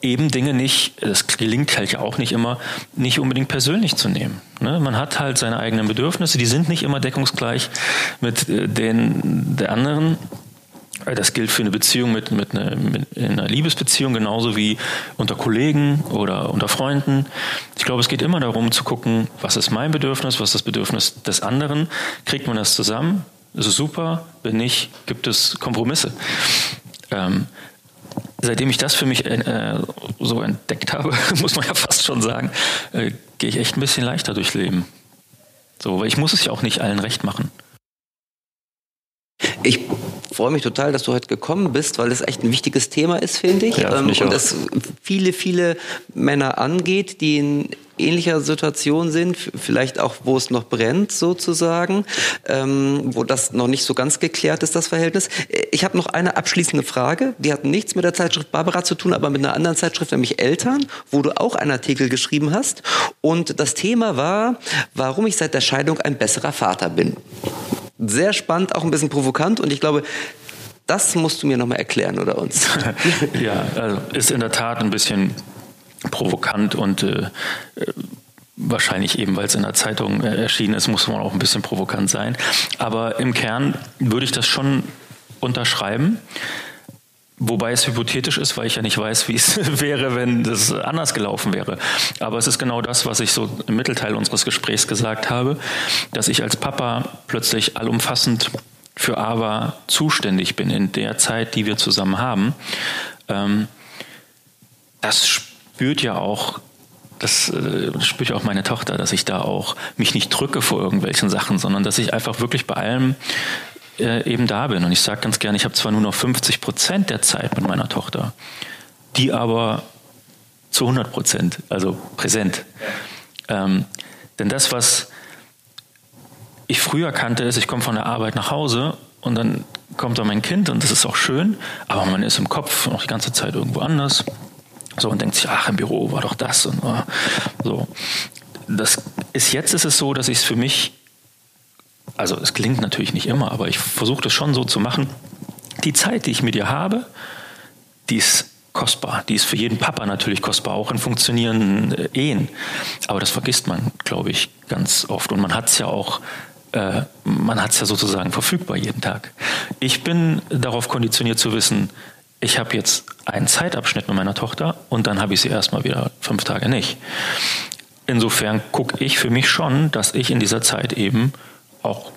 eben Dinge nicht, das gelingt halt ja auch nicht immer, nicht unbedingt persönlich zu nehmen. Ne? Man hat halt seine eigenen Bedürfnisse, die sind nicht immer deckungsgleich mit äh, den der anderen. Das gilt für eine Beziehung mit, mit, einer, mit einer Liebesbeziehung genauso wie unter Kollegen oder unter Freunden. Ich glaube, es geht immer darum zu gucken, was ist mein Bedürfnis, was ist das Bedürfnis des anderen. Kriegt man das zusammen? Ist es super? Wenn nicht, gibt es Kompromisse. Ähm, seitdem ich das für mich äh, so entdeckt habe, muss man ja fast schon sagen, äh, gehe ich echt ein bisschen leichter durchs Leben. So, weil ich muss es ja auch nicht allen recht machen. Ich freue mich total, dass du heute gekommen bist, weil es echt ein wichtiges Thema ist, finde ich. Ja, finde Ähm, ich und auch. es viele, viele Männer angeht, die in ähnlicher Situation sind, vielleicht auch, wo es noch brennt, sozusagen, ähm, wo das noch nicht so ganz geklärt ist, das Verhältnis. Äh, Ich habe noch eine abschließende Frage, die hat nichts mit der Zeitschrift Barbara zu tun, aber mit einer anderen Zeitschrift, nämlich Eltern, wo du auch einen Artikel geschrieben hast. Und das Thema war, warum ich seit der Scheidung ein besserer Vater bin sehr spannend, auch ein bisschen provokant und ich glaube, das musst du mir nochmal erklären oder uns. ja, also ist in der Tat ein bisschen provokant und äh, wahrscheinlich eben, weil es in der Zeitung äh, erschienen ist, muss man auch ein bisschen provokant sein. Aber im Kern würde ich das schon unterschreiben. Wobei es hypothetisch ist, weil ich ja nicht weiß, wie es wäre, wenn das anders gelaufen wäre. Aber es ist genau das, was ich so im Mittelteil unseres Gesprächs gesagt habe, dass ich als Papa plötzlich allumfassend für Ava zuständig bin in der Zeit, die wir zusammen haben. Ähm, das spürt ja auch das äh, spürt ja auch meine Tochter, dass ich da auch mich nicht drücke vor irgendwelchen Sachen, sondern dass ich einfach wirklich bei allem äh, eben da bin. Und ich sage ganz gerne, ich habe zwar nur noch 50 Prozent der Zeit mit meiner Tochter, die aber zu 100 Prozent, also präsent. Ähm, denn das, was ich früher kannte, ist, ich komme von der Arbeit nach Hause und dann kommt da mein Kind und das ist auch schön, aber man ist im Kopf noch die ganze Zeit irgendwo anders. So und denkt sich, ach, im Büro war doch das und oh, so. Das ist jetzt ist es so, dass ich es für mich, also es klingt natürlich nicht immer, aber ich versuche das schon so zu machen. Die Zeit, die ich mit ihr habe, die ist kostbar. Die ist für jeden Papa natürlich kostbar, auch in funktionierenden äh, Ehen. Aber das vergisst man, glaube ich, ganz oft. Und man hat es ja auch, äh, man hat es ja sozusagen verfügbar jeden Tag. Ich bin darauf konditioniert zu wissen, ich habe jetzt einen Zeitabschnitt mit meiner Tochter und dann habe ich sie erstmal wieder fünf Tage nicht. Insofern gucke ich für mich schon, dass ich in dieser Zeit eben auch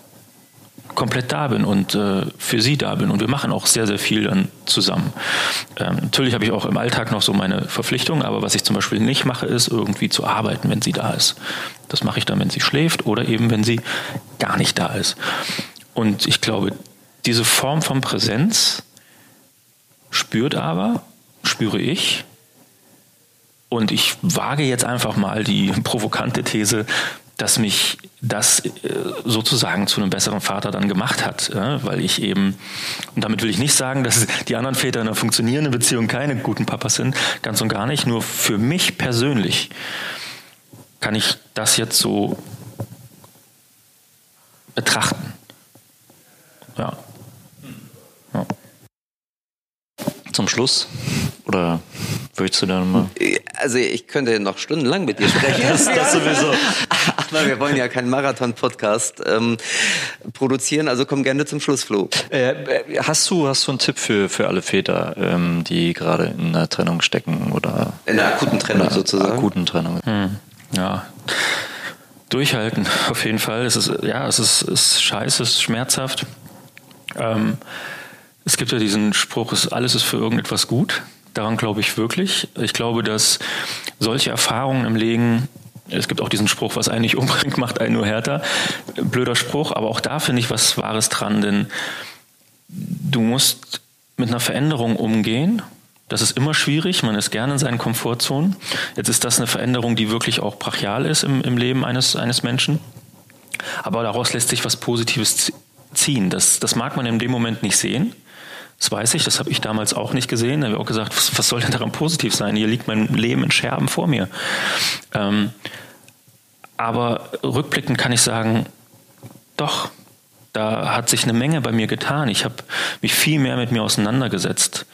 komplett da bin und äh, für sie da bin. Und wir machen auch sehr, sehr viel dann zusammen. Ähm, natürlich habe ich auch im Alltag noch so meine Verpflichtungen, aber was ich zum Beispiel nicht mache, ist irgendwie zu arbeiten, wenn sie da ist. Das mache ich dann, wenn sie schläft oder eben, wenn sie gar nicht da ist. Und ich glaube, diese Form von Präsenz spürt aber, spüre ich, und ich wage jetzt einfach mal die provokante These, dass mich das äh, sozusagen zu einem besseren Vater dann gemacht hat, weil ich eben, und damit will ich nicht sagen, dass die anderen Väter in einer funktionierenden Beziehung keine guten Papas sind, ganz und gar nicht, nur für mich persönlich kann ich das jetzt so betrachten. Ja. ja. Zum Schluss? Oder willst du da nochmal? Also ich könnte noch stundenlang mit dir sprechen. Das, das sowieso. Aber wir wollen ja keinen Marathon-Podcast ähm, produzieren, also komm gerne zum Schluss, Flo. Äh, äh, hast du hast du einen Tipp für für alle Väter, ähm, die gerade in einer Trennung stecken oder in einer akuten Trennung sozusagen? Akuten Trennung. Hm. Ja. Durchhalten, auf jeden Fall. Es ist, ja, es ist, ist scheiße, es ist schmerzhaft. Ähm, es gibt ja diesen Spruch, alles ist für irgendetwas gut. Daran glaube ich wirklich. Ich glaube, dass solche Erfahrungen im Leben es gibt auch diesen Spruch, was einen nicht umbringt, macht einen nur härter. Blöder Spruch, aber auch da finde ich was Wahres dran, denn du musst mit einer Veränderung umgehen. Das ist immer schwierig, man ist gerne in seinen Komfortzonen. Jetzt ist das eine Veränderung, die wirklich auch brachial ist im, im Leben eines, eines Menschen. Aber daraus lässt sich was Positives ziehen. Das, das mag man in dem Moment nicht sehen. Das weiß ich, das habe ich damals auch nicht gesehen. Da habe ich auch gesagt, was, was, soll denn daran positiv sein? Hier liegt mein Leben in Scherben vor mir. Ähm, aber rückblickend kann ich sagen, doch, da hat sich eine Menge bei mir getan. Ich habe mich viel mehr mit mir auseinandergesetzt.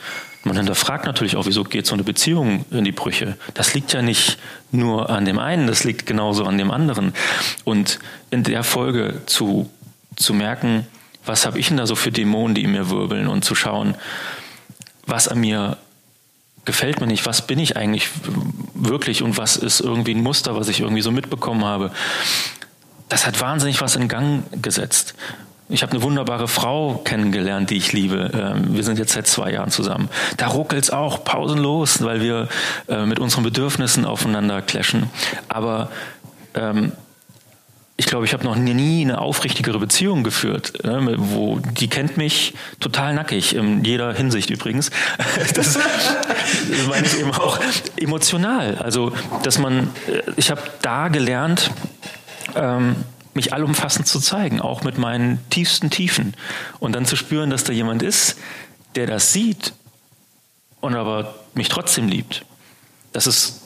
Man hinterfragt natürlich auch, wieso geht so eine Beziehung in die Brüche? Das liegt ja nicht nur an dem einen, das liegt genauso an dem anderen. Und in der Folge zu, zu merken, was habe ich denn da so für Dämonen, die in mir wirbeln und zu schauen, was an mir gefällt mir nicht, was bin ich eigentlich wirklich und was ist irgendwie ein Muster, was ich irgendwie so mitbekommen habe. Das hat wahnsinnig was in Gang gesetzt. Ich habe eine wunderbare Frau kennengelernt, die ich liebe. Ähm, wir sind jetzt seit zwei Jahren zusammen. Da ruckelt es auch pausenlos, weil wir äh, mit unseren Bedürfnissen aufeinander clashen. Aber ähm, ich glaube, ich habe noch nie eine aufrichtigere Beziehung geführt. Ne, wo die kennt mich total nackig in jeder Hinsicht übrigens. Das, das meine ich eben auch emotional. Also, dass man, äh, ich habe da gelernt, ähm, mich allumfassend zu zeigen, auch mit meinen tiefsten Tiefen und dann zu spüren, dass da jemand ist, der das sieht und aber mich trotzdem liebt. Das ist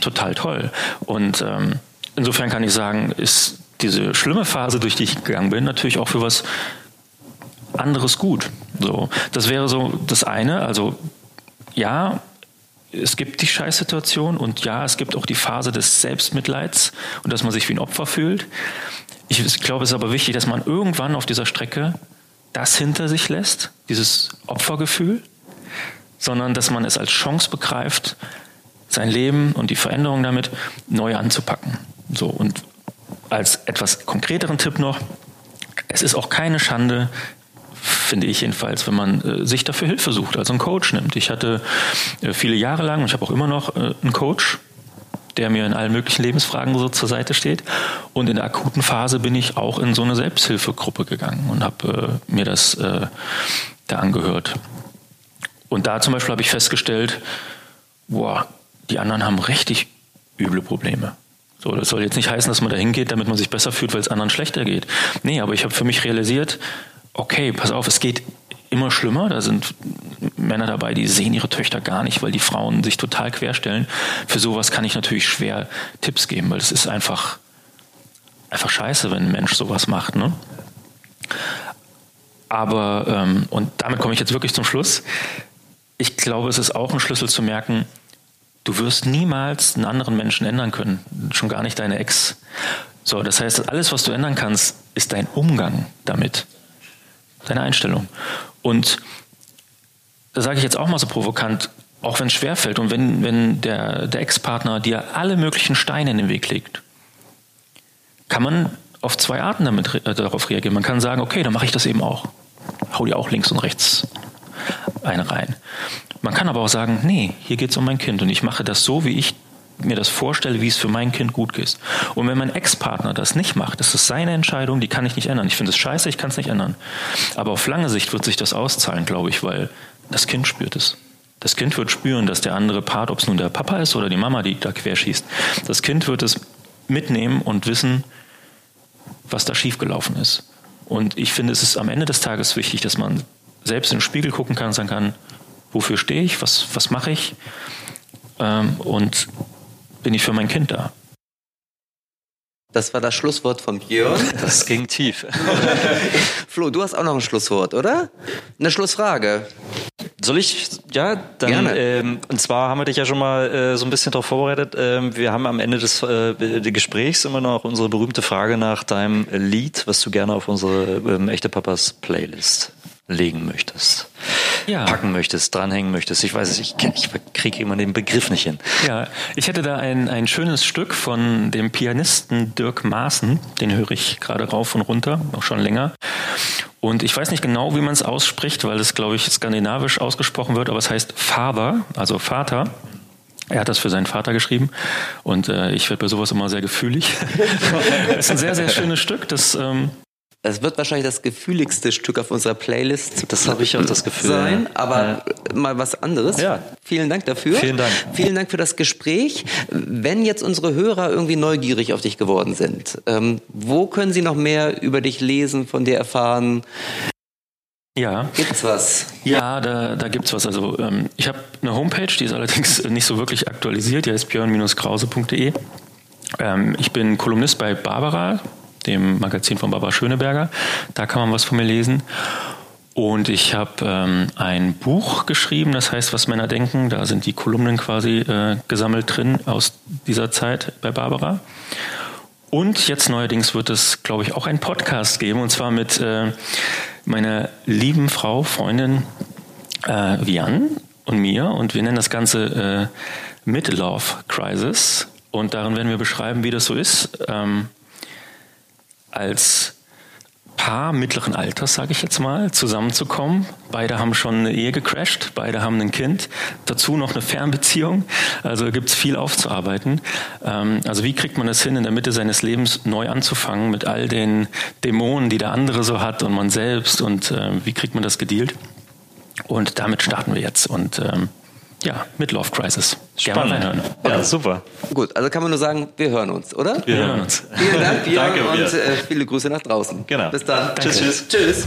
total toll. Und ähm, insofern kann ich sagen, ist diese schlimme Phase, durch die ich gegangen bin, natürlich auch für was anderes gut. So, das wäre so das eine. Also ja, es gibt die Scheißsituation und ja, es gibt auch die Phase des Selbstmitleids und dass man sich wie ein Opfer fühlt. Ich glaube, es ist aber wichtig, dass man irgendwann auf dieser Strecke das hinter sich lässt, dieses Opfergefühl, sondern dass man es als Chance begreift, sein Leben und die Veränderung damit neu anzupacken. So und als etwas konkreteren Tipp noch, es ist auch keine Schande, finde ich jedenfalls, wenn man äh, sich dafür Hilfe sucht, also einen Coach nimmt. Ich hatte äh, viele Jahre lang, und ich habe auch immer noch äh, einen Coach, der mir in allen möglichen Lebensfragen so zur Seite steht. Und in der akuten Phase bin ich auch in so eine Selbsthilfegruppe gegangen und habe äh, mir das äh, da angehört. Und da zum Beispiel habe ich festgestellt, boah, die anderen haben richtig üble Probleme. So, das soll jetzt nicht heißen, dass man da hingeht, damit man sich besser fühlt, weil es anderen schlechter geht. Nee, aber ich habe für mich realisiert, okay, pass auf, es geht immer schlimmer. Da sind Männer dabei, die sehen ihre Töchter gar nicht, weil die Frauen sich total querstellen. Für sowas kann ich natürlich schwer Tipps geben, weil es ist einfach, einfach scheiße, wenn ein Mensch sowas macht. Ne? Aber, ähm, und damit komme ich jetzt wirklich zum Schluss. Ich glaube, es ist auch ein Schlüssel zu merken, Du wirst niemals einen anderen Menschen ändern können, schon gar nicht deine Ex. So, das heißt, alles, was du ändern kannst, ist dein Umgang damit, deine Einstellung. Und da sage ich jetzt auch mal so provokant, auch wenn es schwerfällt und wenn, wenn der, der Ex-Partner dir alle möglichen Steine in den Weg legt, kann man auf zwei Arten damit, äh, darauf reagieren. Man kann sagen, okay, dann mache ich das eben auch. Hau dir auch links und rechts eine rein. Man kann aber auch sagen, nee, hier geht es um mein Kind und ich mache das so, wie ich mir das vorstelle, wie es für mein Kind gut ist. Und wenn mein Ex-Partner das nicht macht, das ist seine Entscheidung, die kann ich nicht ändern. Ich finde es scheiße, ich kann es nicht ändern. Aber auf lange Sicht wird sich das auszahlen, glaube ich, weil das Kind spürt es. Das Kind wird spüren, dass der andere Part, ob es nun der Papa ist oder die Mama, die da querschießt, das Kind wird es mitnehmen und wissen, was da schiefgelaufen ist. Und ich finde, es ist am Ende des Tages wichtig, dass man selbst in den Spiegel gucken kann und sagen kann, wofür stehe ich, was, was mache ich ähm, und bin ich für mein Kind da. Das war das Schlusswort von Björn. Das ging tief. Flo, du hast auch noch ein Schlusswort, oder? Eine Schlussfrage. Soll ich? Ja, dann. Gerne. Ähm, und zwar haben wir dich ja schon mal äh, so ein bisschen darauf vorbereitet. Ähm, wir haben am Ende des, äh, des Gesprächs immer noch unsere berühmte Frage nach deinem Lied, was du gerne auf unsere ähm, echte Papas Playlist legen möchtest, Ja. packen möchtest, dranhängen möchtest. Ich weiß es, ich, ich kriege immer den Begriff nicht hin. Ja, ich hätte da ein, ein schönes Stück von dem Pianisten Dirk Maaßen, den höre ich gerade rauf und runter, auch schon länger. Und ich weiß nicht genau, wie man es ausspricht, weil es, glaube ich, skandinavisch ausgesprochen wird, aber es heißt Father, also Vater. Er hat das für seinen Vater geschrieben und äh, ich werde bei sowas immer sehr gefühlig. es ist ein sehr, sehr schönes Stück, das ähm, Es wird wahrscheinlich das gefühligste Stück auf unserer Playlist Das habe ich auch das Gefühl. sein, ja. aber mal was anderes. Ja. Vielen Dank dafür. Vielen Dank. Vielen Dank für das Gespräch. Wenn jetzt unsere Hörer irgendwie neugierig auf dich geworden sind, ähm, wo können sie noch mehr über dich lesen, von dir erfahren? ja, Gibt's was? Ja, da, da gibt's was. Also ähm, ich habe eine Homepage, die ist allerdings nicht so wirklich aktualisiert. Die heißt björn-krause.de. Ähm, ich bin Kolumnist bei Barbara, dem Magazin von Barbara Schöneberger. Da kann man was von mir lesen. Und ich habe ähm, ein Buch geschrieben, das heißt, was Männer denken. Da sind die Kolumnen quasi äh, gesammelt drin aus dieser Zeit bei Barbara. Und jetzt neuerdings wird es, glaube ich, auch einen Podcast geben, und zwar mit äh, meiner lieben Frau, Freundin äh, Vian und mir. Und wir nennen das Ganze äh, Midlove Crisis. Und darin werden wir beschreiben, wie das so ist, ähm, als Paar mittleren Alters, sage ich jetzt mal, zusammenzukommen. Beide haben schon eine Ehe gecrashed, beide haben ein Kind, dazu noch eine Fernbeziehung. Also gibt es viel aufzuarbeiten. Ähm, also wie kriegt man es hin, in der Mitte seines Lebens neu anzufangen mit all den Dämonen, die der andere so hat und man selbst und äh, wie kriegt man das gedealt? Und damit starten wir jetzt und ähm, ja, mit Love Crisis. Gerne mal reinhören. Ja, super. Gut, also kann man nur sagen, wir hören uns, oder? Wir hören uns. Vielen Dank, Björn, Danke, und äh, viele Grüße nach draußen. Genau. Bis dann. Tschüss, tschüss. Tschüss.